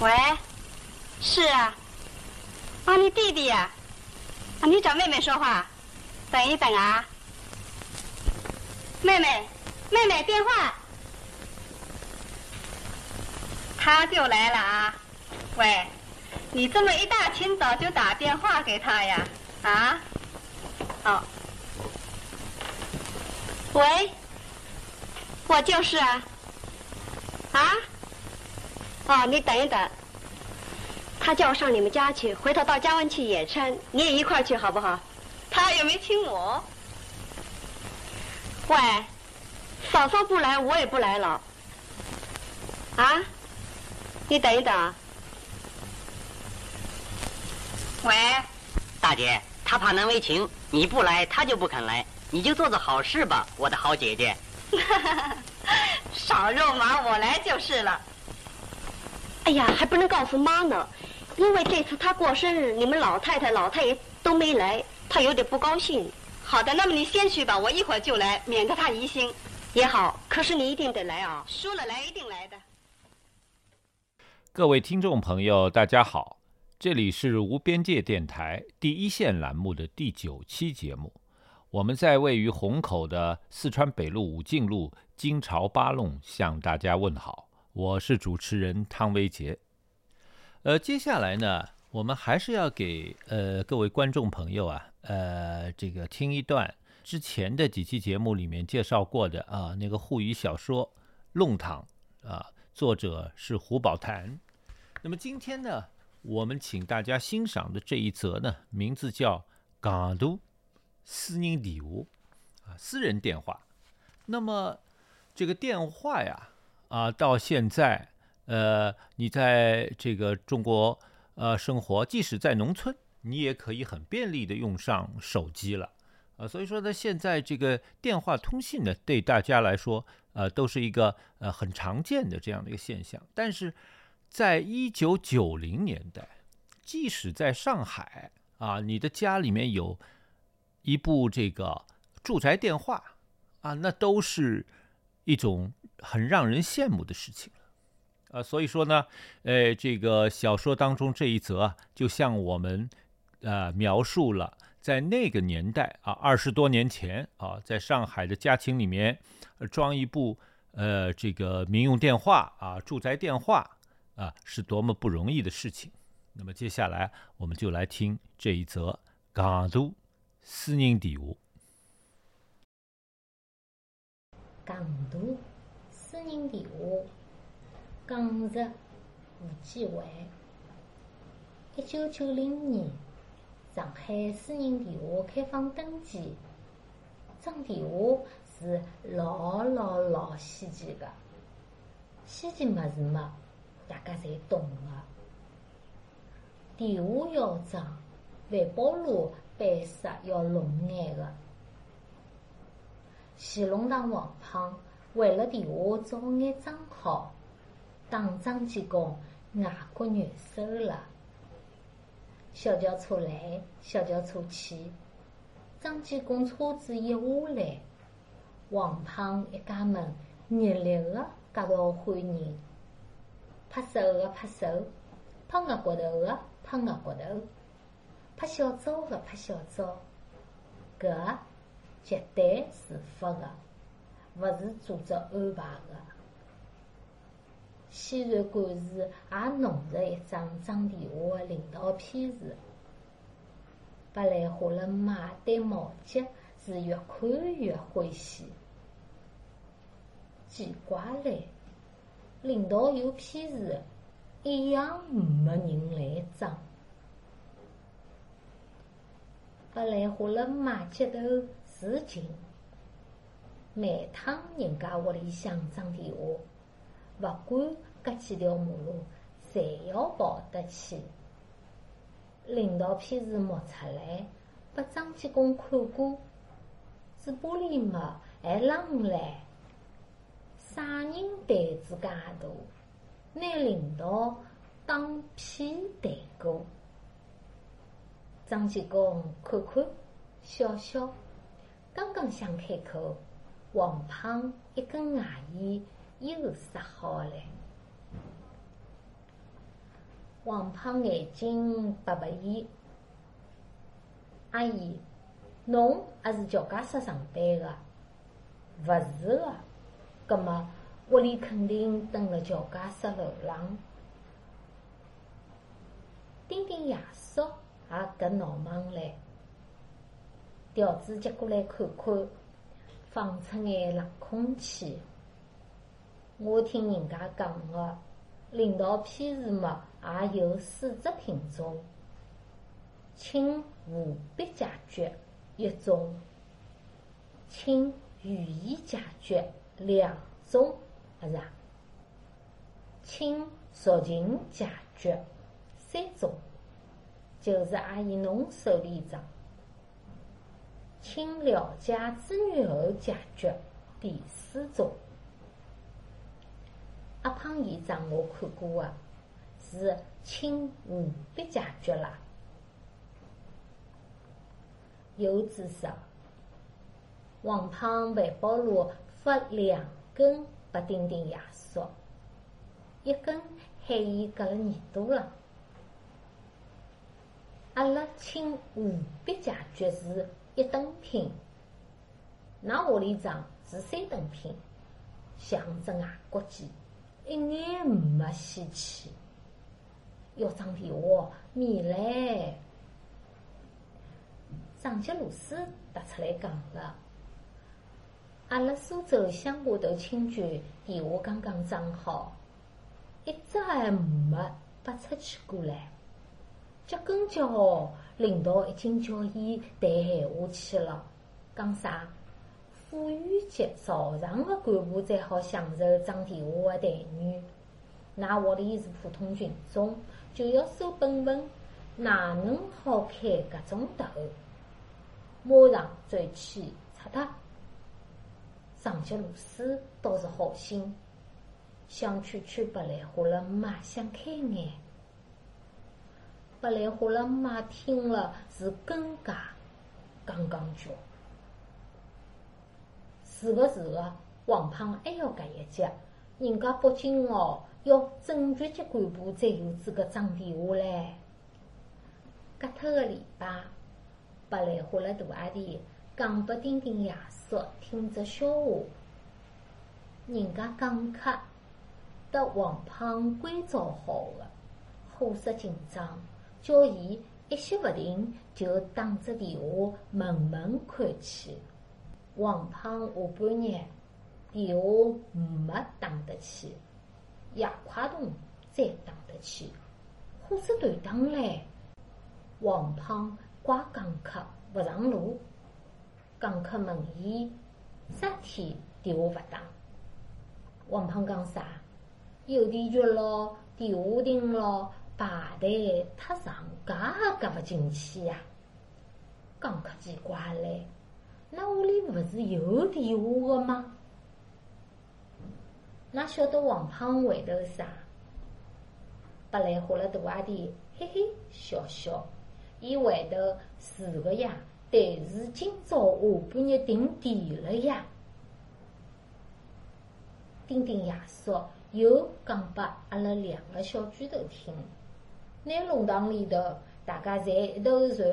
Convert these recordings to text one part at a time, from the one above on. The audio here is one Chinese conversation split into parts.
喂，是啊，啊，你弟弟呀？啊，你找妹妹说话，等一等啊。妹妹，妹妹，电话。他就来了啊！喂，你这么一大清早就打电话给他呀？啊？哦。喂，我就是啊。啊？哦，你等一等。他叫我上你们家去，回头到家湾去野餐，你也一块去好不好？他又没请我。喂，嫂嫂不来，我也不来了。啊？你等一等。喂，大姐，他怕难为情，你不来，他就不肯来。你就做做好事吧，我的好姐姐。少肉麻，我来就是了。哎呀，还不能告诉妈呢，因为这次他过生日，你们老太太、老太爷都没来，他有点不高兴。好的，那么你先去吧，我一会儿就来，免得他疑心。也好，可是你一定得来啊，说了来一定来的。各位听众朋友，大家好，这里是无边界电台第一线栏目的第九期节目。我们在位于虹口的四川北路武进路金朝八弄向大家问好，我是主持人汤维杰。呃，接下来呢，我们还是要给呃各位观众朋友啊，呃，这个听一段之前的几期节目里面介绍过的啊那个沪语小说《弄堂》啊，作者是胡宝潭。那么今天呢，我们请大家欣赏的这一则呢，名字叫《港都私人电话》啊，私人电话。那么这个电话呀，啊，到现在，呃，你在这个中国呃生活，即使在农村，你也可以很便利的用上手机了啊。所以说呢，现在这个电话通信呢，对大家来说，呃，都是一个呃很常见的这样的一个现象，但是。在一九九零年代，即使在上海啊，你的家里面有一部这个住宅电话啊，那都是一种很让人羡慕的事情呃。所以说呢，呃，这个小说当中这一则啊，就向我们呃描述了在那个年代啊，二十多年前啊，在上海的家庭里面装一部呃这个民用电话啊，住宅电话。啊，是多么不容易的事情。那么接下来，我们就来听这一则港都私人电话。港都私人电话，港日胡继伟。一九九零年，上海私人电话开放登记，装电话是老老老稀奇个，稀奇么事么？大家侪懂个，电话要装，万宝路版式要弄眼个。乾隆堂王胖为了电话早眼装好，打张建功外国元首了。小轿车来，小轿车去，张建功车子一下来，王胖一家门热烈个夹道欢迎。拍手个拍手，拍额骨头个拍额骨头，拍小灶个拍小灶，搿绝对是发个，勿是组织安排个。西然管事也弄着一张装电话个领导批示，白兰花了马对毛杰是越看越欢喜，奇怪嘞！领导有批示，一样没人来装。白兰花了马脚头使劲，每趟人家屋里向装电话，勿管隔几条马路，侪要跑得去。领导批示摸出来，拨张建功看过，嘴巴里嘛还啷啷。啥人胆子介大，拿领导当屁代过？张建功看看笑笑，刚刚想开口，王胖一根牙烟又塞好了。王胖眼睛白白伊，阿姨，侬也是乔家室上班个？勿是个，葛么屋里肯定蹲辣乔家室楼浪。丁丁爷叔也搿闹忙唻，调子接过来看看，放出眼冷空气。我听人家讲个，领导批示嘛，也有四只品种：氢无铂解决一种，请语言解决两种，勿是啊？氢属情解决三种，就是阿姨侬手里张请了解资源后解决第四种。阿胖院长我看过个，是氢无铂解决啦。有知识。王胖万宝路发两根白丁丁爷叔，一根海伊隔了耳朵了。阿拉氢无铂解决是一等品，㑚屋里长是三等品，象征外国际。一眼没稀奇，要装电话免唻。张杰老师答出来讲了，阿拉苏州乡下头亲眷电话刚刚装好，一只还没拨出去过来。脚跟叫领导已经叫伊谈闲话去了，讲啥？副院级朝上的干部才好享受装电话的待遇。㑚屋里是普通群众，就要守本分，哪能好开搿种头？马上转去拆脱。上级老师倒是好心，想劝劝白兰花了妈想开眼。白兰花了妈听了是更加刚刚叫。是个是个，王胖还要搿一句，人家北京哦，要正局级干部才有资格装电话唻。隔脱个礼拜，白兰花辣大阿弟讲拨丁丁爷叔听只笑话。人家讲客得王胖关照好个，火色紧张，叫伊一歇勿停就打只电话问问看去。王胖下半日电话没打得起，夜快动再打得起，火车断档唻。王胖怪讲客勿上路，讲客问伊啥天电话勿打？王胖讲啥？邮电局咯，电话亭咯，排队太长，夹也夹勿进去呀。讲客奇怪嘞。那屋里勿是有电话个吗？哪晓得王胖回头啥？白兰花了大阿弟嘿嘿笑笑，伊回头是个呀，但是今朝下半日停电了呀。丁丁爷叔又讲拨阿拉两个小巨头听，拿弄堂里头，大家侪一头传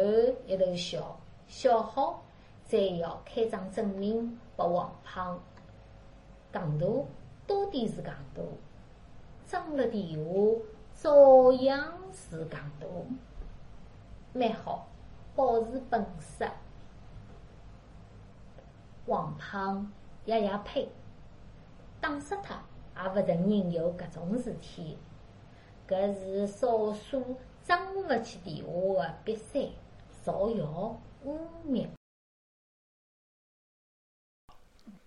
一头笑，笑好。再要开张证明拨王胖，戆大到底是戆大，装了电话照样是戆大，蛮好，保持本色。王胖压压呸，打死他也勿承认有搿种事体，搿是少数装勿起电话的瘪三、造谣、污蔑。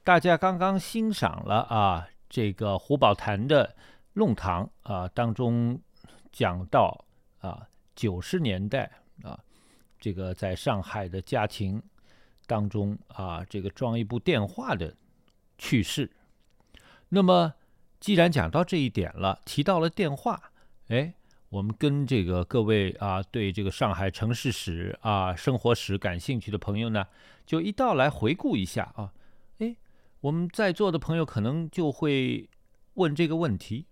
大家刚刚欣赏了啊，这个胡宝谈的弄堂啊当中讲到啊九十年代啊这个在上海的家庭当中啊这个装一部电话的趣事。那么既然讲到这一点了，提到了电话，哎，我们跟这个各位啊对这个上海城市史啊生活史感兴趣的朋友呢，就一道来回顾一下啊。我们在座的朋友可能就会问这个问题：，因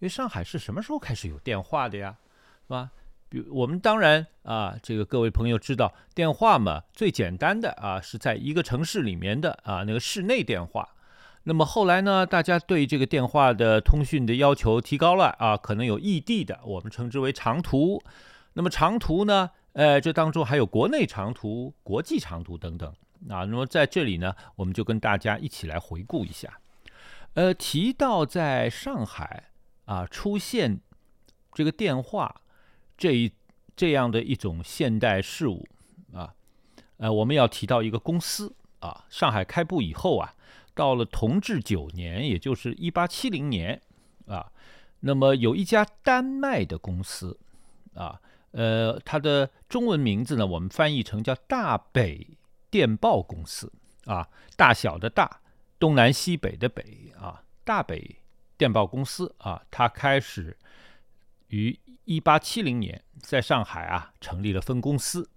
为上海是什么时候开始有电话的呀？是吧？比我们当然啊，这个各位朋友知道，电话嘛，最简单的啊，是在一个城市里面的啊那个室内电话。那么后来呢，大家对这个电话的通讯的要求提高了啊，可能有异地的，我们称之为长途。那么长途呢，呃，这当中还有国内长途、国际长途等等啊。那么在这里呢，我们就跟大家一起来回顾一下。呃，提到在上海啊出现这个电话这一这样的一种现代事物啊，呃，我们要提到一个公司啊，上海开埠以后啊。到了同治九年，也就是一八七零年，啊，那么有一家丹麦的公司，啊，呃，它的中文名字呢，我们翻译成叫大北电报公司，啊，大小的大，东南西北的北，啊，大北电报公司，啊，它开始于一八七零年在上海啊成立了分公司。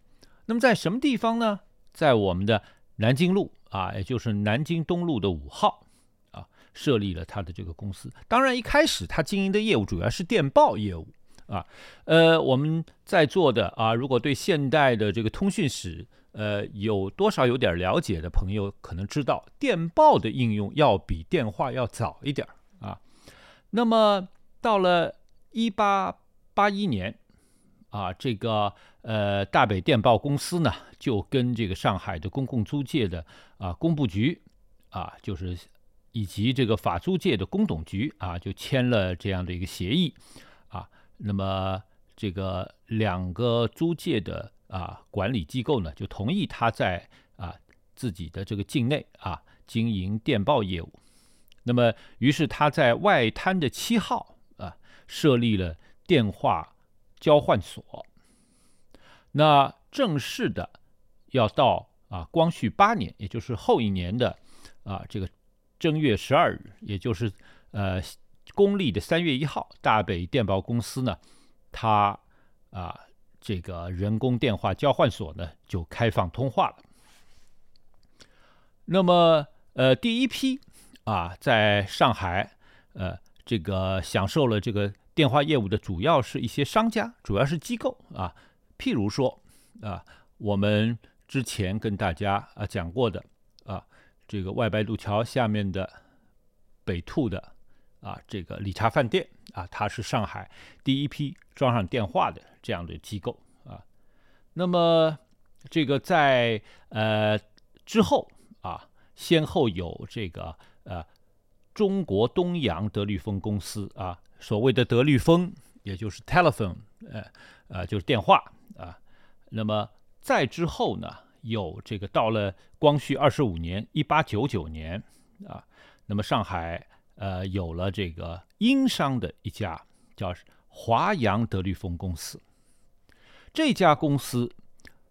那么在什么地方呢？在我们的南京路。啊，也就是南京东路的五号，啊，设立了他的这个公司。当然，一开始他经营的业务主要是电报业务，啊，呃，我们在座的啊，如果对现代的这个通讯史，呃，有多少有点了解的朋友，可能知道电报的应用要比电话要早一点啊。那么到了一八八一年。啊，这个呃，大北电报公司呢，就跟这个上海的公共租界的啊工部局啊，就是以及这个法租界的工董局啊，就签了这样的一个协议啊。那么这个两个租界的啊管理机构呢，就同意他在啊自己的这个境内啊经营电报业务。那么于是他在外滩的七号啊设立了电话。交换所，那正式的要到啊光绪八年，也就是后一年的啊这个正月十二日，也就是呃公历的三月一号，大北电报公司呢，它啊这个人工电话交换所呢就开放通话了。那么呃第一批啊在上海呃这个享受了这个。电话业务的主要是一些商家，主要是机构啊，譬如说啊，我们之前跟大家啊讲过的啊，这个外白渡桥下面的北兔的啊，这个理查饭店啊，它是上海第一批装上电话的这样的机构啊。那么这个在呃之后啊，先后有这个呃中国东洋德律风公司啊。所谓的德律风，也就是 telephone，呃，呃，就是电话啊。那么再之后呢，有这个到了光绪二十五年，一八九九年啊，那么上海呃有了这个英商的一家叫华阳德律风公司。这家公司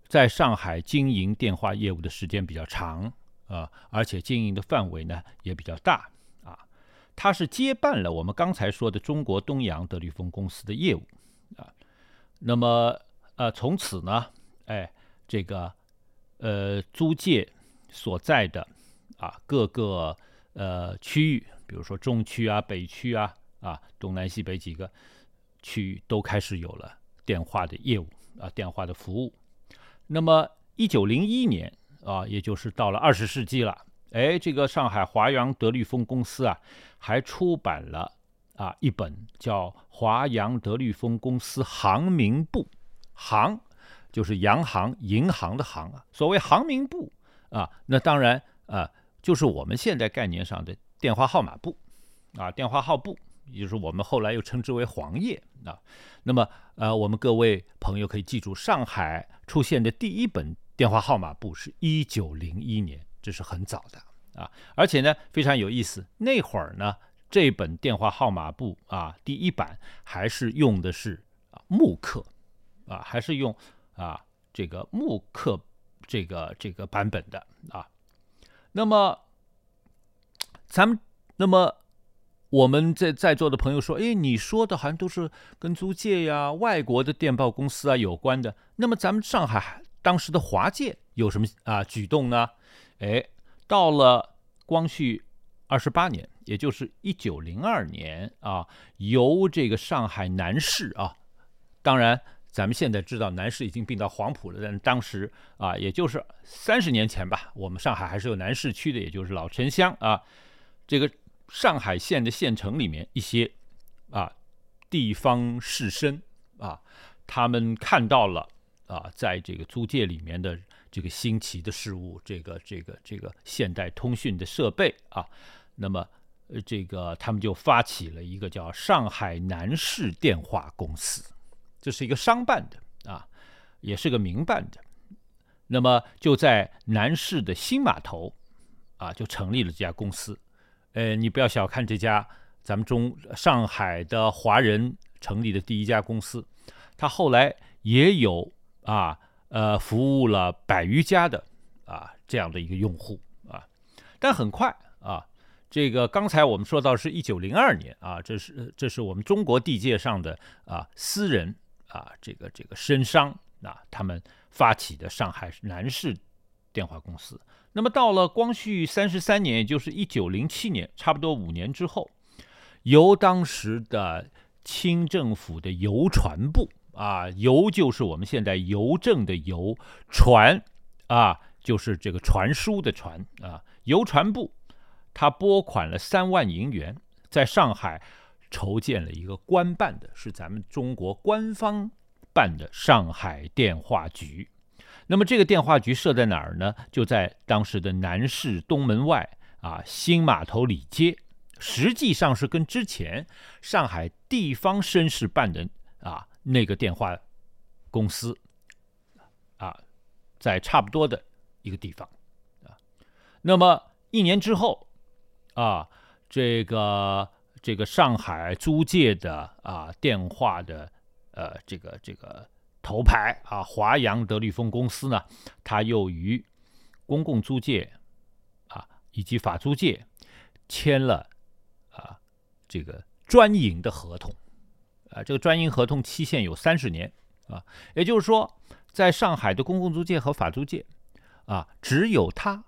在上海经营电话业务的时间比较长啊，而且经营的范围呢也比较大。他是接办了我们刚才说的中国东洋德律风公司的业务啊，那么呃从此呢，哎这个呃租界所在的啊各个呃区域，比如说中区啊、北区啊、啊东南西北几个区域都开始有了电话的业务啊电话的服务。那么一九零一年啊，也就是到了二十世纪了。哎，这个上海华阳德律风公司啊，还出版了啊一本叫《华阳德律风公司行名簿》，行就是洋行、银行的行啊。所谓行名簿啊，那当然啊，就是我们现在概念上的电话号码簿啊，电话号簿，也就是我们后来又称之为黄页啊。那么呃，我们各位朋友可以记住，上海出现的第一本电话号码簿是一九零一年。这是很早的啊，而且呢非常有意思。那会儿呢，这本电话号码簿啊，第一版还是用的是啊木刻啊，还是用啊这个木刻这个这个版本的啊。那么咱们那么我们在在座的朋友说，哎，你说的好像都是跟租界呀、外国的电报公司啊有关的。那么咱们上海当时的华界有什么啊举动呢？哎，到了光绪二十八年，也就是一九零二年啊，由这个上海南市啊当然，咱们现在知道南市已经并到黄埔了，但当时啊，也就是三十年前吧，我们上海还是有南市区的，也就是老城乡啊，这个上海县的县城里面一些啊地方士绅啊，他们看到了啊，在这个租界里面的这个新奇的事物，这个这个这个现代通讯的设备啊，那么。这个他们就发起了一个叫上海南市电话公司，这是一个商办的啊，也是个民办的。那么就在南市的新码头啊，就成立了这家公司。呃，你不要小看这家咱们中上海的华人成立的第一家公司，它后来也有啊呃服务了百余家的啊这样的一个用户啊，但很快啊。这个刚才我们说到是一九零二年啊，这是这是我们中国地界上的啊私人啊这个这个绅商啊他们发起的上海南市电话公司。那么到了光绪三十三年，也就是一九零七年，差不多五年之后，由当时的清政府的邮传部啊，邮就是我们现在邮政的邮，传啊就是这个传输的传啊，邮传部。他拨款了三万银元，在上海筹建了一个官办的，是咱们中国官方办的上海电话局。那么这个电话局设在哪儿呢？就在当时的南市东门外啊，新码头里街。实际上是跟之前上海地方绅士办的啊那个电话公司啊，在差不多的一个地方啊。那么一年之后。啊，这个这个上海租界的啊电话的呃这个这个头牌啊华阳德利丰公司呢，它又与公共租界啊以及法租界签了啊这个专营的合同啊，这个专营合同期限有三十年啊，也就是说，在上海的公共租界和法租界啊，只有它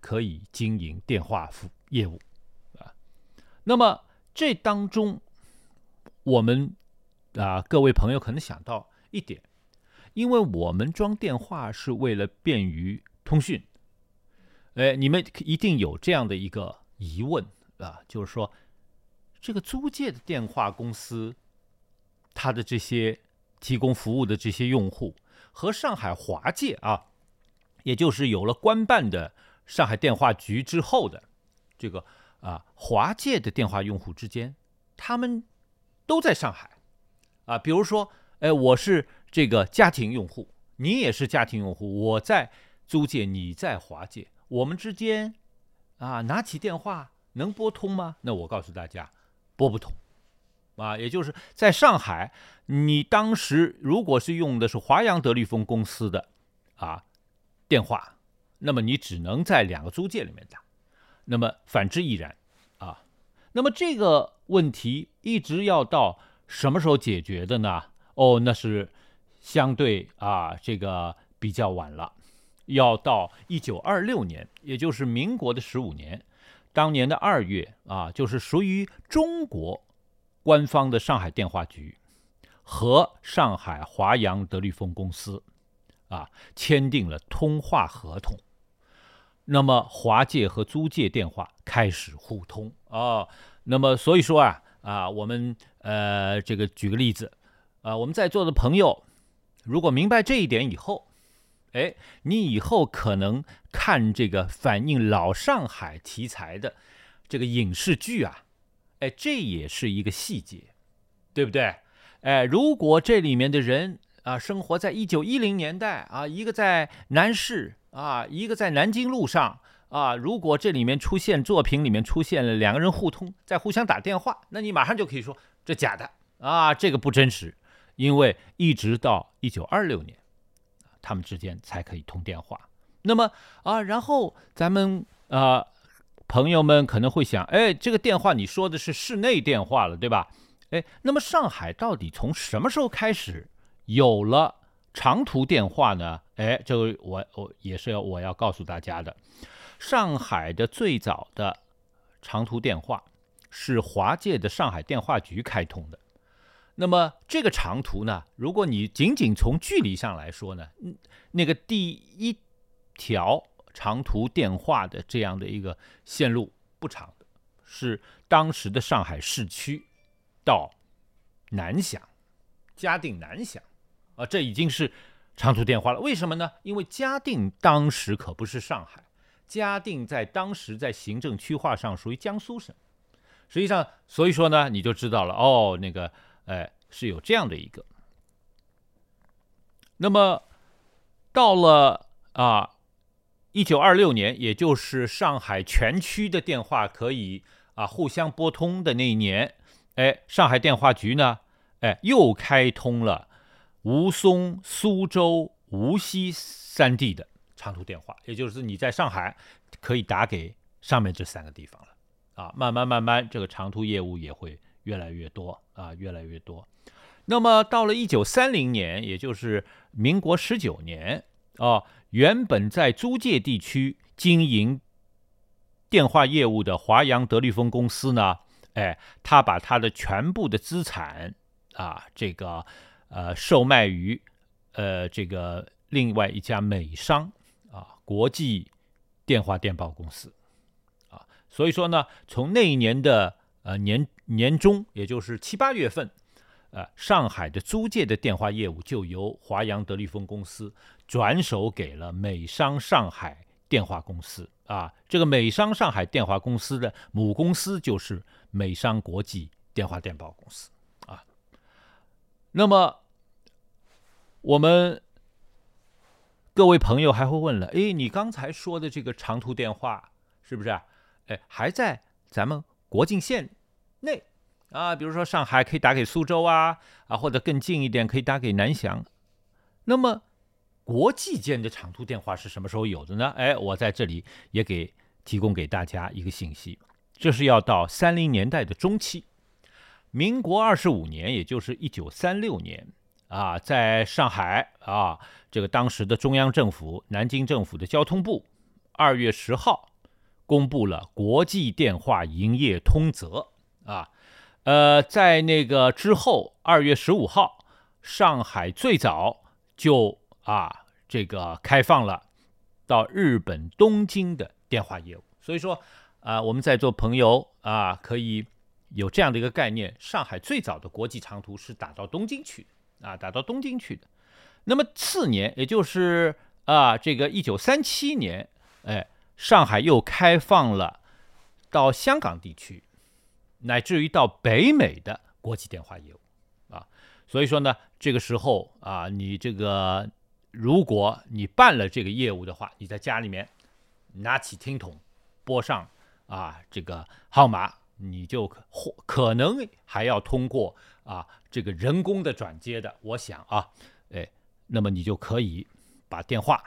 可以经营电话服。业务啊，那么这当中，我们啊各位朋友可能想到一点，因为我们装电话是为了便于通讯，哎，你们一定有这样的一个疑问啊，就是说这个租界的电话公司，它的这些提供服务的这些用户和上海华界啊，也就是有了官办的上海电话局之后的。这个啊，华界的电话用户之间，他们都在上海啊。比如说，哎，我是这个家庭用户，你也是家庭用户，我在租界，你在华界，我们之间啊，拿起电话能拨通吗？那我告诉大家，拨不通啊。也就是在上海，你当时如果是用的是华阳德利丰公司的啊电话，那么你只能在两个租界里面打。那么反之亦然，啊，那么这个问题一直要到什么时候解决的呢？哦，那是相对啊，这个比较晚了，要到一九二六年，也就是民国的十五年，当年的二月啊，就是属于中国官方的上海电话局和上海华阳德利丰公司啊签订了通话合同。那么华界和租界电话开始互通啊，那么所以说啊啊，我们呃这个举个例子啊，我们在座的朋友如果明白这一点以后，哎，你以后可能看这个反映老上海题材的这个影视剧啊，哎，这也是一个细节，对不对？哎，如果这里面的人啊生活在一九一零年代啊，一个在南市。啊，一个在南京路上啊，如果这里面出现作品里面出现了两个人互通，在互相打电话，那你马上就可以说这假的啊，这个不真实，因为一直到一九二六年，他们之间才可以通电话。那么啊，然后咱们啊朋友们可能会想，哎，这个电话你说的是室内电话了，对吧？哎，那么上海到底从什么时候开始有了？长途电话呢？哎，这个我我也是要我要告诉大家的。上海的最早的长途电话是华界的上海电话局开通的。那么这个长途呢，如果你仅仅从距离上来说呢，嗯，那个第一条长途电话的这样的一个线路不长的，是当时的上海市区到南翔，嘉定南翔，啊，这已经是长途电话了。为什么呢？因为嘉定当时可不是上海，嘉定在当时在行政区划上属于江苏省。实际上，所以说呢，你就知道了哦，那个，哎，是有这样的一个。那么到了啊，一九二六年，也就是上海全区的电话可以啊互相拨通的那一年，哎，上海电话局呢，哎，又开通了吴淞、苏州、无锡三地的长途电话，也就是你在上海可以打给上面这三个地方了。啊，慢慢慢慢，这个长途业务也会越来越多啊，越来越多。那么到了一九三零年，也就是民国十九年啊，原本在租界地区经营电话业务的华阳德利丰公司呢，哎，他把他的全部的资产啊，这个呃，售卖于呃这个另外一家美商啊，国际电话电报公司啊。所以说呢，从那一年的呃年年中，也就是七八月份，呃，上海的租界的电话业务就由华阳德利丰公司转手给了美商上海电话公司啊。这个美商上海电话公司的母公司就是美商国际电话电报公司啊。那么，我们各位朋友还会问了，哎，你刚才说的这个长途电话是不是啊？哎，还在咱们国境线内啊，比如说上海可以打给苏州啊，啊，或者更近一点可以打给南翔。那么国际间的长途电话是什么时候有的呢？哎，我在这里也给提供给大家一个信息，这是要到三零年代的中期，民国二十五年，也就是一九三六年啊，在上海啊，这个当时的中央政府南京政府的交通部二月十号。公布了国际电话营业通则啊，呃，在那个之后，二月十五号，上海最早就啊这个开放了到日本东京的电话业务。所以说啊，我们在座朋友啊，可以有这样的一个概念：上海最早的国际长途是打到东京去的啊，打到东京去的。那么次年，也就是啊这个一九三七年，哎。上海又开放了到香港地区，乃至于到北美的国际电话业务啊，所以说呢，这个时候啊，你这个如果你办了这个业务的话，你在家里面拿起听筒拨上啊这个号码，你就或可能还要通过啊这个人工的转接的，我想啊，哎，那么你就可以把电话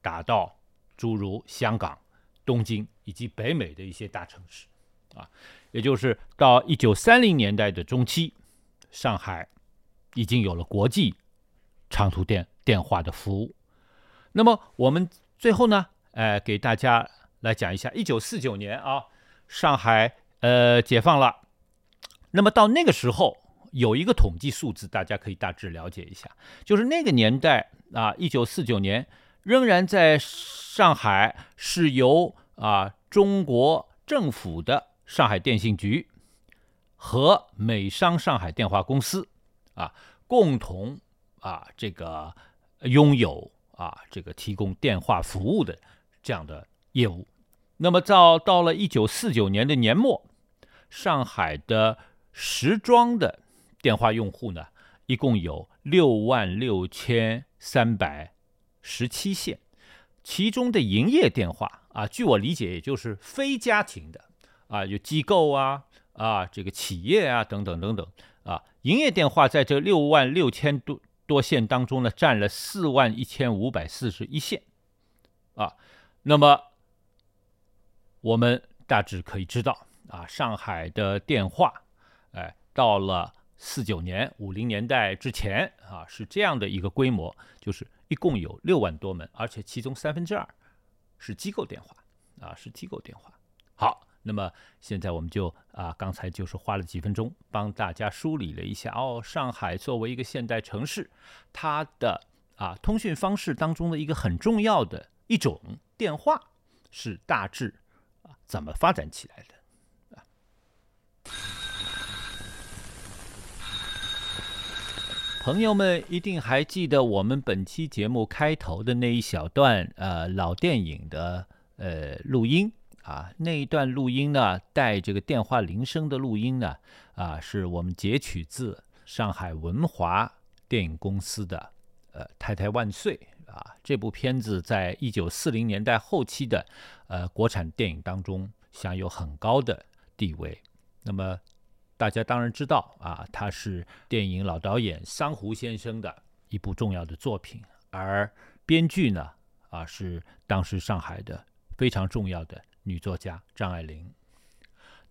打到。诸如香港、东京以及北美的一些大城市，啊，也就是到一九三零年代的中期，上海已经有了国际长途电电话的服务。那么我们最后呢，呃，给大家来讲一下，一九四九年啊，上海呃解放了。那么到那个时候，有一个统计数字，大家可以大致了解一下，就是那个年代啊，一九四九年。仍然在上海是由啊中国政府的上海电信局和美商上海电话公司啊共同啊这个拥有啊这个提供电话服务的这样的业务。那么到到了一九四九年的年末，上海的时装的电话用户呢，一共有六万六千三百。十七线，其中的营业电话啊，据我理解，也就是非家庭的啊，有机构啊啊，这个企业啊等等等等啊，营业电话在这六万六千多多线当中呢，占了四万一千五百四十一线啊。那么我们大致可以知道啊，上海的电话，哎，到了四九年、五零年代之前啊，是这样的一个规模，就是。一共有六万多门，而且其中三分之二是机构电话啊，是机构电话。好，那么现在我们就啊，刚才就是花了几分钟帮大家梳理了一下哦，上海作为一个现代城市，它的啊通讯方式当中的一个很重要的一种电话是大致啊怎么发展起来的啊？朋友们一定还记得我们本期节目开头的那一小段呃老电影的呃录音。啊，那一段录音呢，带这个电话铃声的录音呢，啊，是我们截取自上海文华电影公司的呃《太太万岁》啊，这部片子在一九四零年代后期的呃国产电影当中享有很高的地位。那么大家当然知道啊，它是电影老导演桑湖先生的一部重要的作品，而编剧呢啊是当时上海的非常重要的。女作家张爱玲。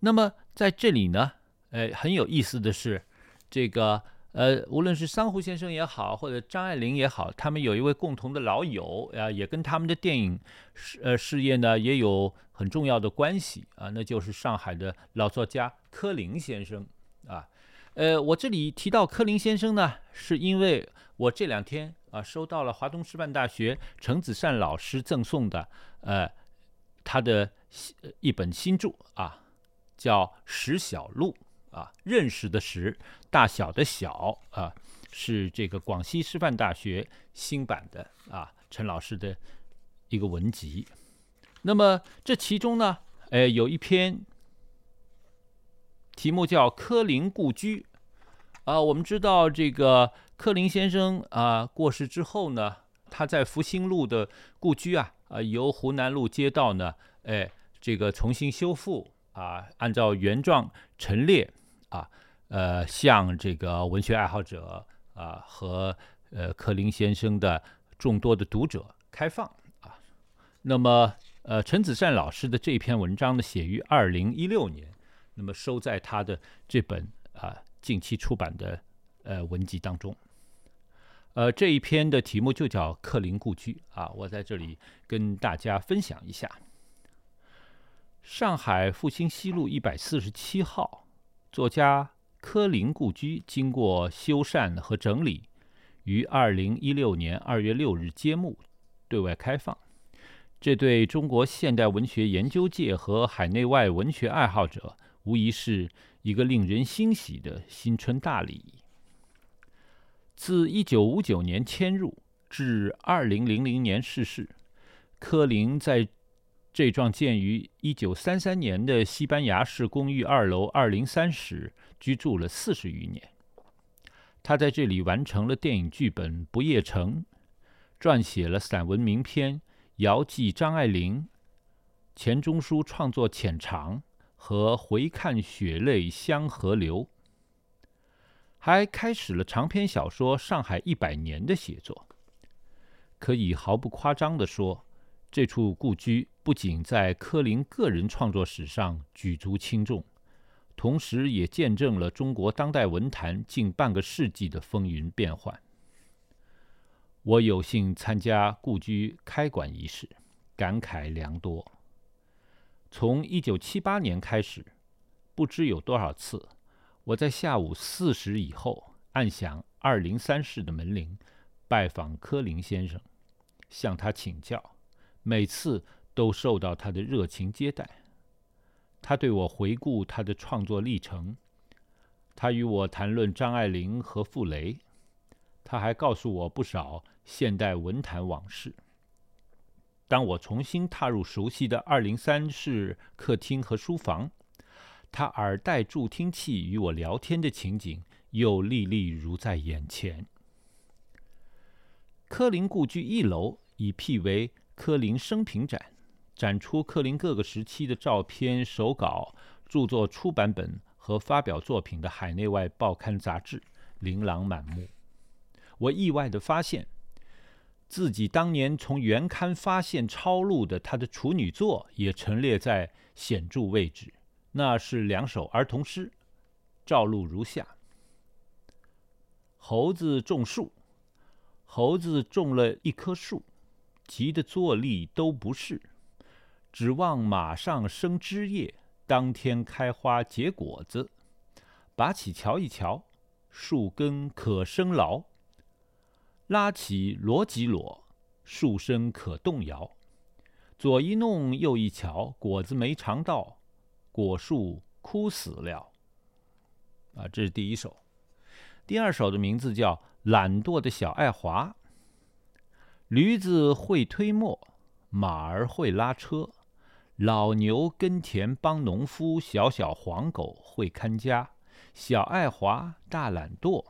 那么在这里呢，呃，很有意思的是，这个呃，无论是桑湖先生也好，或者张爱玲也好，他们有一位共同的老友啊，也跟他们的电影事呃事业呢也有很重要的关系啊，那就是上海的老作家柯林先生啊。呃，我这里提到柯林先生呢，是因为我这两天啊收到了华东师范大学程子善老师赠送的呃他的。一本新著啊，叫《石小路》啊，认识的识，大小的小啊，是这个广西师范大学新版的啊，陈老师的一个文集。那么这其中呢，呃，有一篇题目叫《柯林故居》啊。我们知道这个柯林先生啊过世之后呢，他在福兴路的故居啊，啊，由湖南路街道呢，哎。这个重新修复啊，按照原状陈列啊，呃，向这个文学爱好者啊和呃柯林先生的众多的读者开放啊。那么呃，陈子善老师的这篇文章呢，写于二零一六年，那么收在他的这本啊近期出版的呃文集当中。呃，这一篇的题目就叫《柯林故居》啊，我在这里跟大家分享一下。上海复兴西路一百四十七号，作家柯林故居经过修缮和整理，于二零一六年二月六日揭幕，对外开放。这对中国现代文学研究界和海内外文学爱好者，无疑是一个令人欣喜的新春大礼。自一九五九年迁入至二零零零年逝世，柯林在。这幢建于一九三三年的西班牙式公寓二楼二零三室居住了四十余年。他在这里完成了电影剧本《不夜城》，撰写了散文名篇《遥寄张爱玲》，钱钟书创作《浅尝》和《回看血泪香河流》，还开始了长篇小说《上海一百年》的写作。可以毫不夸张地说。这处故居不仅在柯林个人创作史上举足轻重，同时也见证了中国当代文坛近半个世纪的风云变幻。我有幸参加故居开馆仪式，感慨良多。从一九七八年开始，不知有多少次，我在下午四时以后按响二零三室的门铃，拜访柯林先生，向他请教。每次都受到他的热情接待。他对我回顾他的创作历程，他与我谈论张爱玲和傅雷，他还告诉我不少现代文坛往事。当我重新踏入熟悉的二零三室客厅和书房，他耳戴助听器与我聊天的情景又历历如在眼前。柯林故居一楼已辟为。柯林生平展展出柯林各个时期的照片、手稿、著作出版本和发表作品的海内外报刊杂志琳琅满目。我意外地发现，自己当年从原刊发现抄录的他的处女作也陈列在显著位置，那是两首儿童诗，照录如下：猴子种树，猴子种了一棵树。急得坐立都不是，指望马上生枝叶，当天开花结果子，拔起瞧一瞧，树根可生牢；拉起罗几裸，树身可动摇。左一弄，右一瞧，果子没尝到，果树枯死了。啊，这是第一首。第二首的名字叫《懒惰的小爱华》。驴子会推磨，马儿会拉车，老牛耕田帮农夫，小小黄狗会看家。小爱华大懒惰，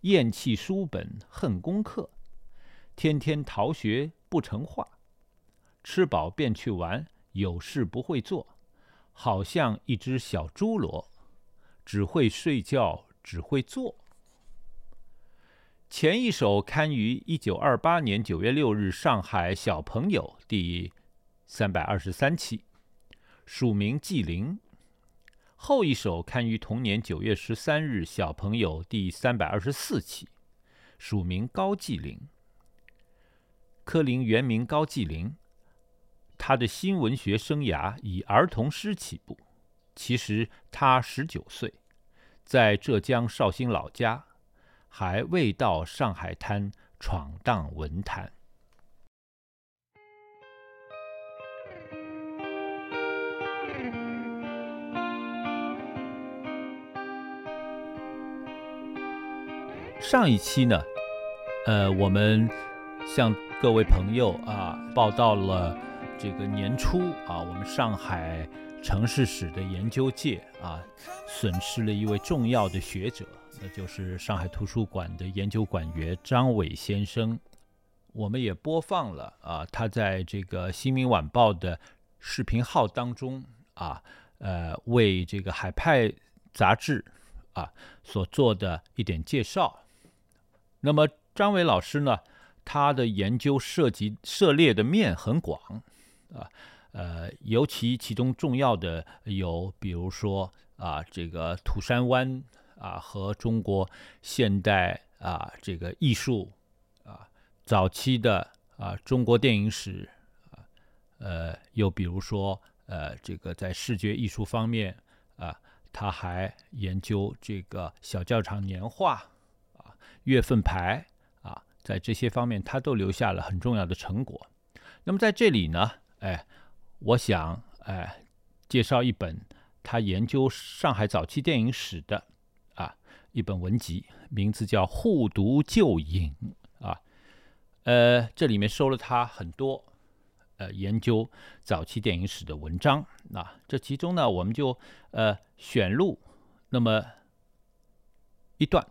厌弃书本恨功课，天天逃学不成话。吃饱便去玩，有事不会做，好像一只小猪罗，只会睡觉，只会坐。前一首刊于一九二八年九月六日《上海小朋友》第三百二十三期，署名纪灵；后一首刊于同年九月十三日《小朋友》第三百二十四期，署名高继林。柯林原名高继林。他的新文学生涯以儿童诗起步。其实他十九岁，在浙江绍兴老家，还未到上海滩闯荡文坛。上一期呢，呃，我们向各位朋友啊报道了。这个年初啊，我们上海城市史的研究界啊，损失了一位重要的学者，那就是上海图书馆的研究馆员张伟先生。我们也播放了啊，他在这个《新民晚报》的视频号当中啊，呃，为这个《海派》杂志啊所做的一点介绍。那么张伟老师呢，他的研究涉及涉猎的面很广。啊，呃，尤其其中重要的有，比如说啊，这个土山湾啊，和中国现代啊这个艺术啊，早期的啊中国电影史啊，呃，又比如说呃，这个在视觉艺术方面啊，他还研究这个小教场年画啊、月份牌啊，在这些方面他都留下了很重要的成果。那么在这里呢？哎，我想哎，介绍一本他研究上海早期电影史的啊一本文集，名字叫《互读旧影》啊。呃，这里面收了他很多呃研究早期电影史的文章。那这其中呢，我们就呃选录那么一段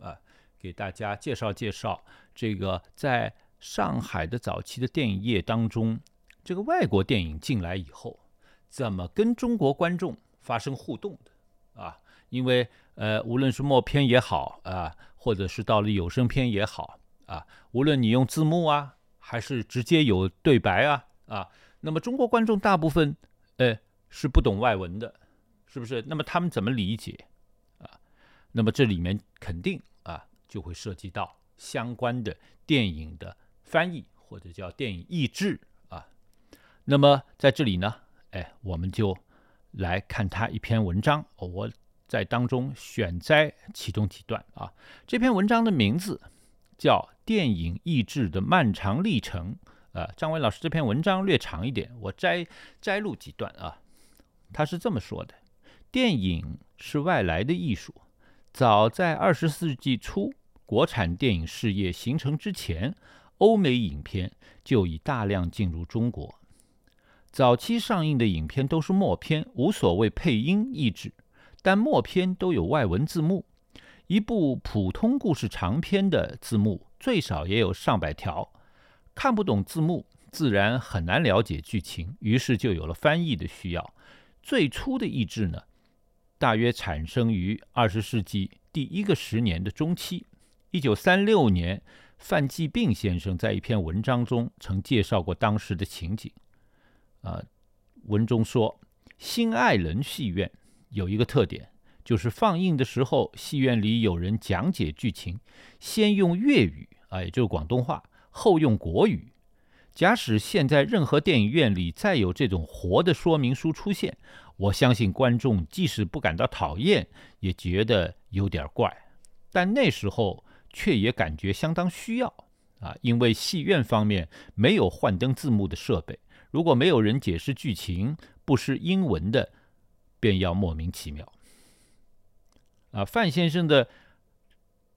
啊，给大家介绍介绍这个在上海的早期的电影业当中。这个外国电影进来以后，怎么跟中国观众发生互动的啊？因为呃，无论是默片也好啊，或者是到了有声片也好啊，无论你用字幕啊，还是直接有对白啊啊，那么中国观众大部分呃是不懂外文的，是不是？那么他们怎么理解啊？那么这里面肯定啊就会涉及到相关的电影的翻译或者叫电影译制。那么在这里呢，哎，我们就来看他一篇文章，我在当中选摘其中几段啊。这篇文章的名字叫《电影意志的漫长历程》啊。张伟老师这篇文章略长一点，我摘摘录几段啊。他是这么说的：电影是外来的艺术，早在二十世纪初，国产电影事业形成之前，欧美影片就已大量进入中国。早期上映的影片都是默片，无所谓配音译制，但默片都有外文字幕。一部普通故事长篇的字幕最少也有上百条，看不懂字幕，自然很难了解剧情，于是就有了翻译的需要。最初的译制呢，大约产生于二十世纪第一个十年的中期。一九三六年，范继病先生在一篇文章中曾介绍过当时的情景。呃，文中说，新爱人戏院有一个特点，就是放映的时候，戏院里有人讲解剧情，先用粤语啊，也就是广东话，后用国语，假使现在任何电影院里再有这种活的说明书出现，我相信观众即使不感到讨厌，也觉得有点怪。但那时候却也感觉相当需要啊，因为戏院方面没有幻灯字幕的设备，如果没有人解释剧情，不是英文的，便要莫名其妙。啊，范先生的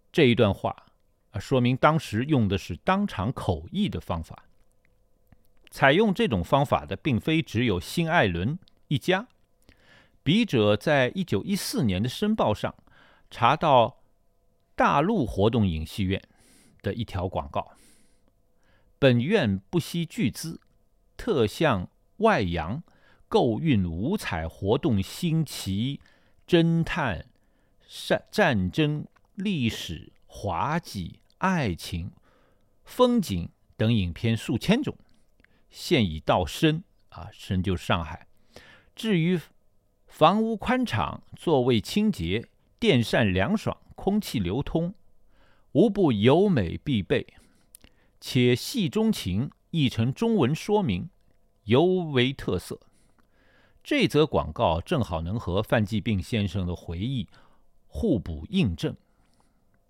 这一段话啊，说明当时用的是当场口译的方法。采用这种方法的，并非只有新艾伦一家。笔者在一九一四年的《申报》上查到大陆活动影戏院的一条广告：“本院不惜巨资，特向外洋购运五彩活动新奇、侦探、战战争、历史、滑稽、爱情、风景等影片数千种。”现已到深啊，深就上海。至于房屋宽敞、座位清洁、电扇凉爽、空气流通，无不优美必备。且戏中情译成中文说明，尤为特色。这则广告正好能和范继病先生的回忆互补印证，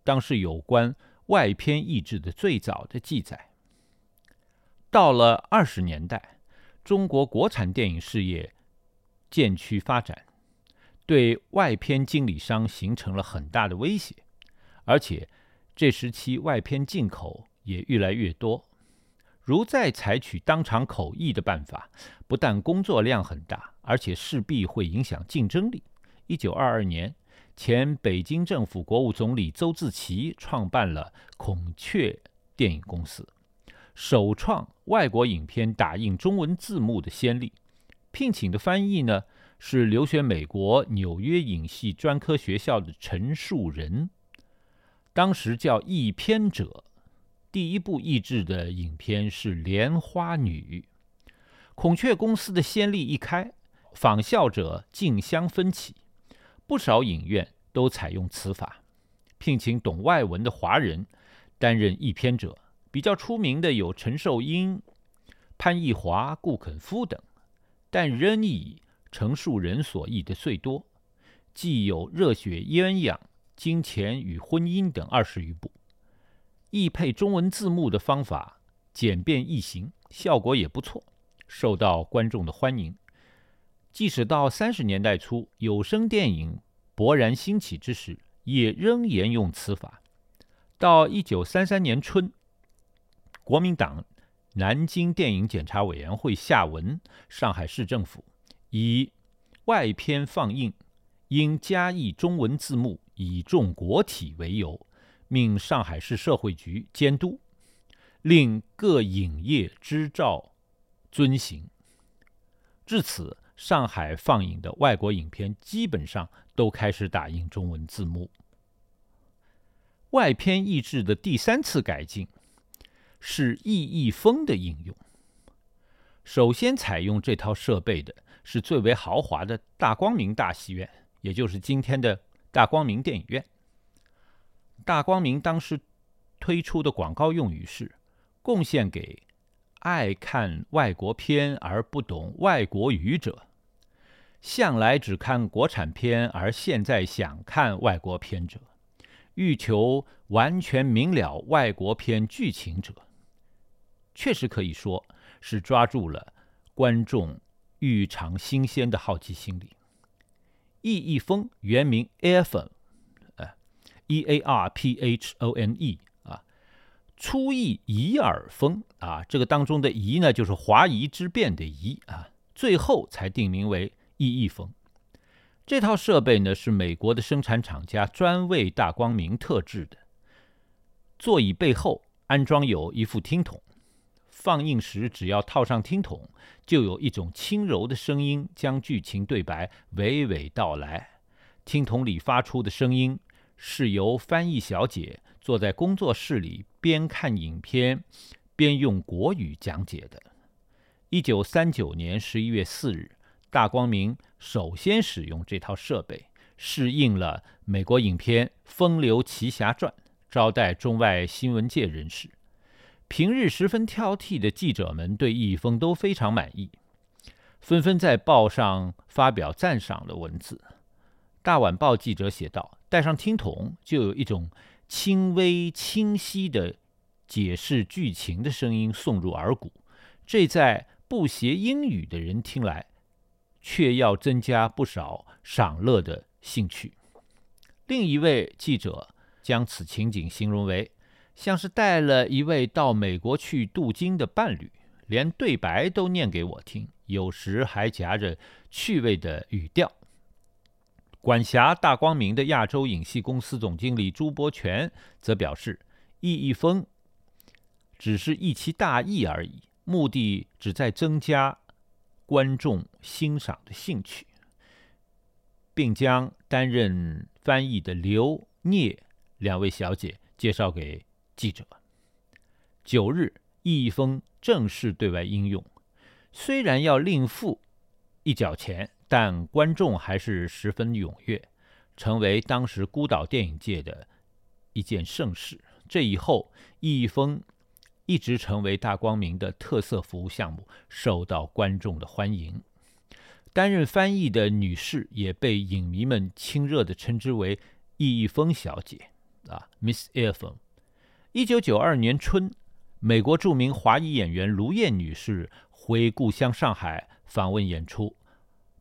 当是有关外篇译制的最早的记载。到了二十年代，中国国产电影事业渐趋发展，对外片经理商形成了很大的威胁，而且这时期外片进口也越来越多。如再采取当场口译的办法，不但工作量很大，而且势必会影响竞争力。一九二二年，前北京政府国务总理邹自齐创办了孔雀电影公司。首创外国影片打印中文字幕的先例，聘请的翻译呢是留学美国纽约影系专科学校的陈树人，当时叫译片者。第一部译制的影片是《莲花女》。孔雀公司的先例一开，仿效者竞相纷起，不少影院都采用此法，聘请懂外文的华人担任译片者。比较出名的有陈寿英、潘义华、顾肯夫等，但仍以陈树人所译的最多，既有《热血鸳鸯》《金钱与婚姻》等二十余部。译配中文字幕的方法简便易行，效果也不错，受到观众的欢迎。即使到三十年代初，有声电影勃然兴起之时，也仍沿用此法。到一九三三年春。国民党南京电影检查委员会下文上海市政府，以外片放映应加译中文字幕以重国体为由，命上海市社会局监督，令各影业执照遵行。至此，上海放映的外国影片基本上都开始打印中文字幕。外片译制的第三次改进。是意义风的应用。首先采用这套设备的是最为豪华的大光明大戏院，也就是今天的大光明电影院。大光明当时推出的广告用语是：“贡献给爱看外国片而不懂外国语者，向来只看国产片而现在想看外国片者，欲求完全明了外国片剧情者。”确实可以说是抓住了观众欲尝新鲜的好奇心理。意译风原名 Air 粉，E A R P H O N E 啊，初译疑耳风啊，这个当中的疑呢，就是华夷之辩的夷啊，最后才定名为意译风。这套设备呢，是美国的生产厂家专为大光明特制的，座椅背后安装有一副听筒。放映时，只要套上听筒，就有一种轻柔的声音将剧情对白娓娓道来。听筒里发出的声音是由翻译小姐坐在工作室里边看影片边用国语讲解的。一九三九年十一月四日，大光明首先使用这套设备，试映了美国影片《风流奇侠传》，招待中外新闻界人士。平日十分挑剔的记者们对易峰都非常满意，纷纷在报上发表赞赏的文字。大晚报记者写道：“带上听筒，就有一种轻微清晰的解释剧情的声音送入耳骨，这在不学英语的人听来，却要增加不少赏乐的兴趣。”另一位记者将此情景形容为。像是带了一位到美国去镀金的伴侣，连对白都念给我听，有时还夹着趣味的语调。管辖大光明的亚洲影戏公司总经理朱伯权则表示，易一峰只是一其大意而已，目的只在增加观众欣赏的兴趣，并将担任翻译的刘聂两位小姐介绍给。记者九日，易峰正式对外应用，虽然要另付一角钱，但观众还是十分踊跃，成为当时孤岛电影界的一件盛事。这以后，易峰一直成为大光明的特色服务项目，受到观众的欢迎。担任翻译的女士也被影迷们亲热地称之为“易峰小姐”啊，Miss Earphone。一九九二年春，美国著名华裔演员卢燕女士回故乡上海访问演出，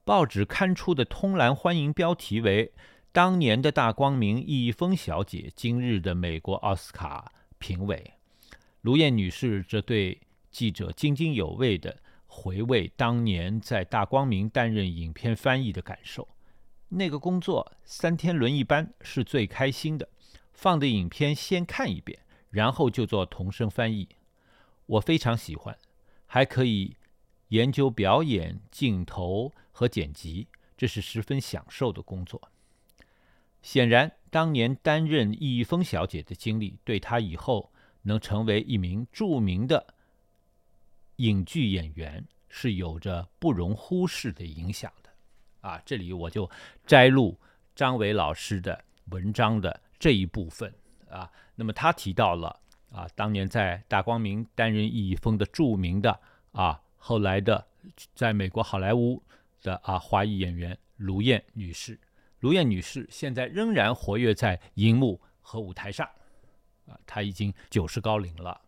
报纸刊出的通栏欢迎标题为“当年的大光明易峰小姐，今日的美国奥斯卡评委”。卢燕女士则对记者津津有味地回味当年在大光明担任影片翻译的感受。那个工作三天轮一班，是最开心的。放的影片先看一遍。然后就做同声翻译，我非常喜欢，还可以研究表演、镜头和剪辑，这是十分享受的工作。显然，当年担任易峰小姐的经历，对她以后能成为一名著名的影剧演员是有着不容忽视的影响的。啊，这里我就摘录张伟老师的文章的这一部分啊。那么他提到了啊，当年在大光明担任易峰的著名的啊，后来的在美国好莱坞的啊华裔演员卢燕女士。卢燕女士现在仍然活跃在荧幕和舞台上，啊，她已经九十高龄了。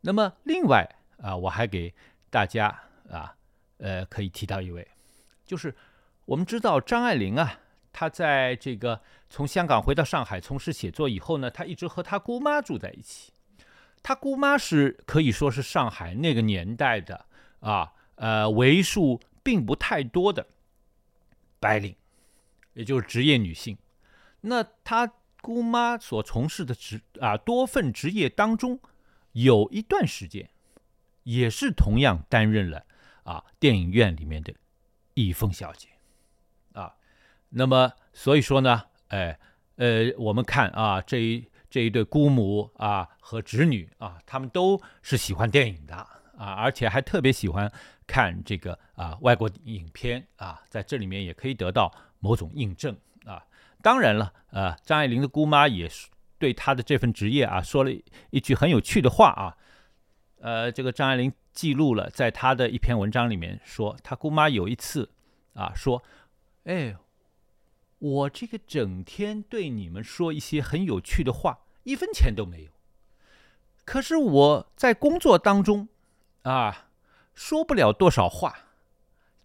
那么另外啊，我还给大家啊，呃，可以提到一位，就是我们知道张爱玲啊。她在这个从香港回到上海从事写作以后呢，她一直和她姑妈住在一起。她姑妈是可以说是上海那个年代的啊，呃，为数并不太多的白领，也就是职业女性。那她姑妈所从事的职啊多份职业当中，有一段时间也是同样担任了啊电影院里面的易凤小姐啊。那么，所以说呢，哎，呃，我们看啊，这一这一对姑母啊和侄女啊，他们都是喜欢电影的啊，而且还特别喜欢看这个啊外国影片啊，在这里面也可以得到某种印证啊。当然了，呃，张爱玲的姑妈也对她的这份职业啊说了一句很有趣的话啊，呃，这个张爱玲记录了在她的一篇文章里面说，她姑妈有一次啊说，哎。我这个整天对你们说一些很有趣的话，一分钱都没有。可是我在工作当中，啊，说不了多少话，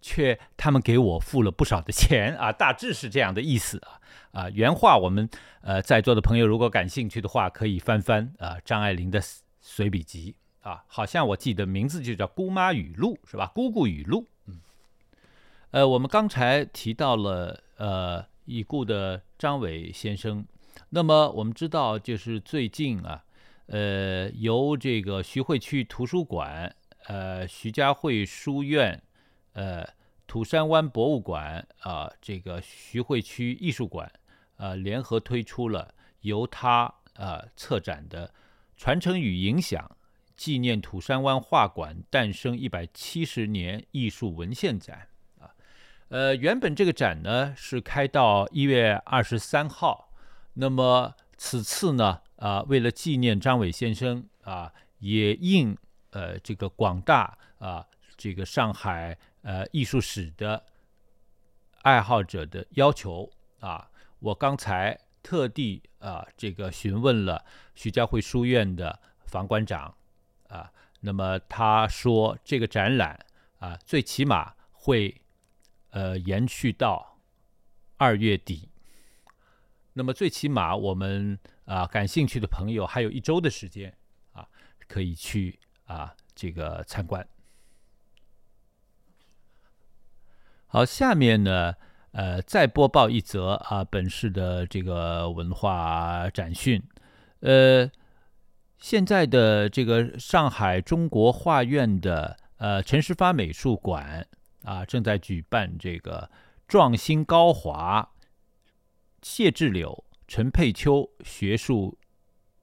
却他们给我付了不少的钱啊，大致是这样的意思啊啊，原话我们呃在座的朋友如果感兴趣的话，可以翻翻啊张爱玲的随笔集啊，好像我记得名字就叫《姑妈语录》是吧？姑姑语录，嗯，呃，我们刚才提到了呃。已故的张伟先生，那么我们知道，就是最近啊，呃，由这个徐汇区图书馆、呃，徐家汇书院、呃，土山湾博物馆啊，这个徐汇区艺术馆啊，联合推出了由他啊策展的“传承与影响纪念土山湾画馆诞生一百七十年艺术文献展”。啊呃，原本这个展呢是开到一月二十三号，那么此次呢，啊，为了纪念张伟先生啊，也应呃这个广大啊这个上海呃艺术史的爱好者的要求啊，我刚才特地啊这个询问了徐家汇书院的房馆长啊，那么他说这个展览啊最起码会呃延续到二月底。那么最起码我们啊感兴趣的朋友还有一周的时间啊可以去啊这个参观。好，下面呢呃再播报一则啊本市的这个文化展讯，呃现在的这个上海中国画院的呃陈时发美术馆啊正在举办这个壮新高华。谢志柳、陈佩秋学术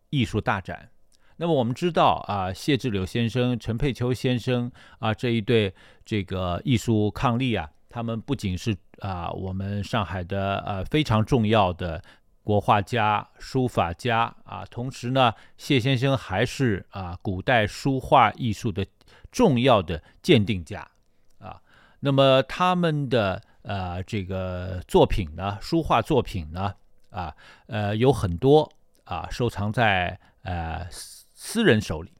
艺术大展。那么我们知道啊，谢志柳先生、陈佩秋先生啊这一对这个艺术伉俪啊，他们不仅是啊我们上海的呃非常重要的国画家、书法家啊，同时呢，谢先生还是啊古代书画艺术的重要的鉴定家啊。那么他们的。呃，这个作品呢，书画作品呢，啊，呃，有很多啊，收藏在呃私人手里。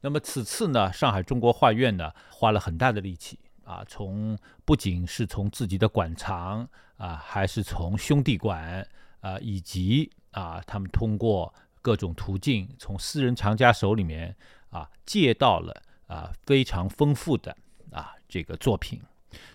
那么此次呢，上海中国画院呢，花了很大的力气啊，从不仅是从自己的馆藏啊，还是从兄弟馆啊，以及啊，他们通过各种途径，从私人藏家手里面啊，借到了啊非常丰富的啊这个作品。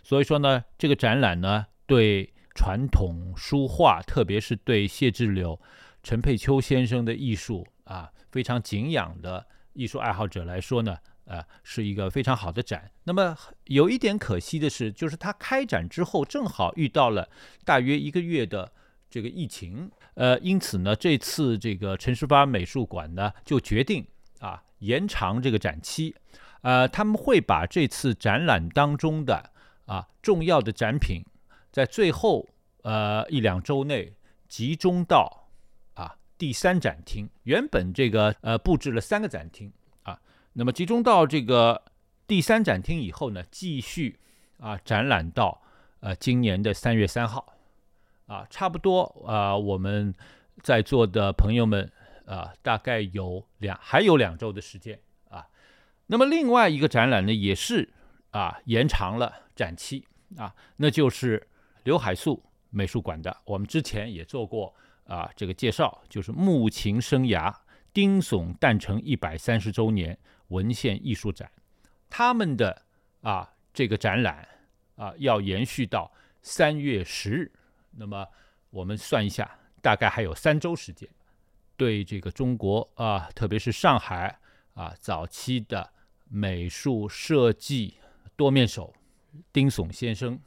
所以说呢，这个展览呢，对传统书画，特别是对谢志柳、陈佩秋先生的艺术啊，非常敬仰的艺术爱好者来说呢，呃，是一个非常好的展。那么有一点可惜的是，就是它开展之后正好遇到了大约一个月的这个疫情，呃，因此呢，这次这个陈十八美术馆呢就决定啊延长这个展期，呃，他们会把这次展览当中的啊，重要的展品在最后呃一两周内集中到第三展厅。原本这个呃布置了三个展厅啊，那么集中到这个第三展厅以后呢，继续啊展览到呃今年的三月三号啊，差不多啊我们在座的朋友们啊，大概有两还有两周的时间啊。那么另外一个展览呢，也是。啊，延长了展期啊，那就是刘海粟美术馆的。我们之前也做过啊，这个介绍，就是木琴生涯丁悚诞辰一百三十周年文献艺术展，他们的啊这个展览啊要延续到三月十日。那么我们算一下，大概还有三周时间，对这个中国啊，特别是上海啊早期的美术设计。多面手丁悚先生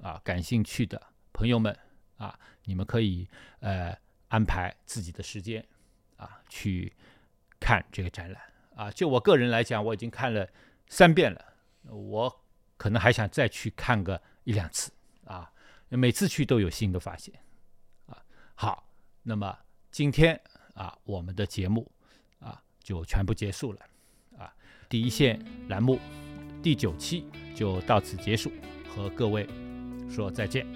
啊，感兴趣的朋友们啊，你们可以呃安排自己的时间啊去看这个展览啊。就我个人来讲，我已经看了三遍了，我可能还想再去看个一两次啊。每次去都有新的发现啊。好，那么今天啊，我们的节目啊就全部结束了啊。第一线栏目。第九期就到此结束，和各位说再见。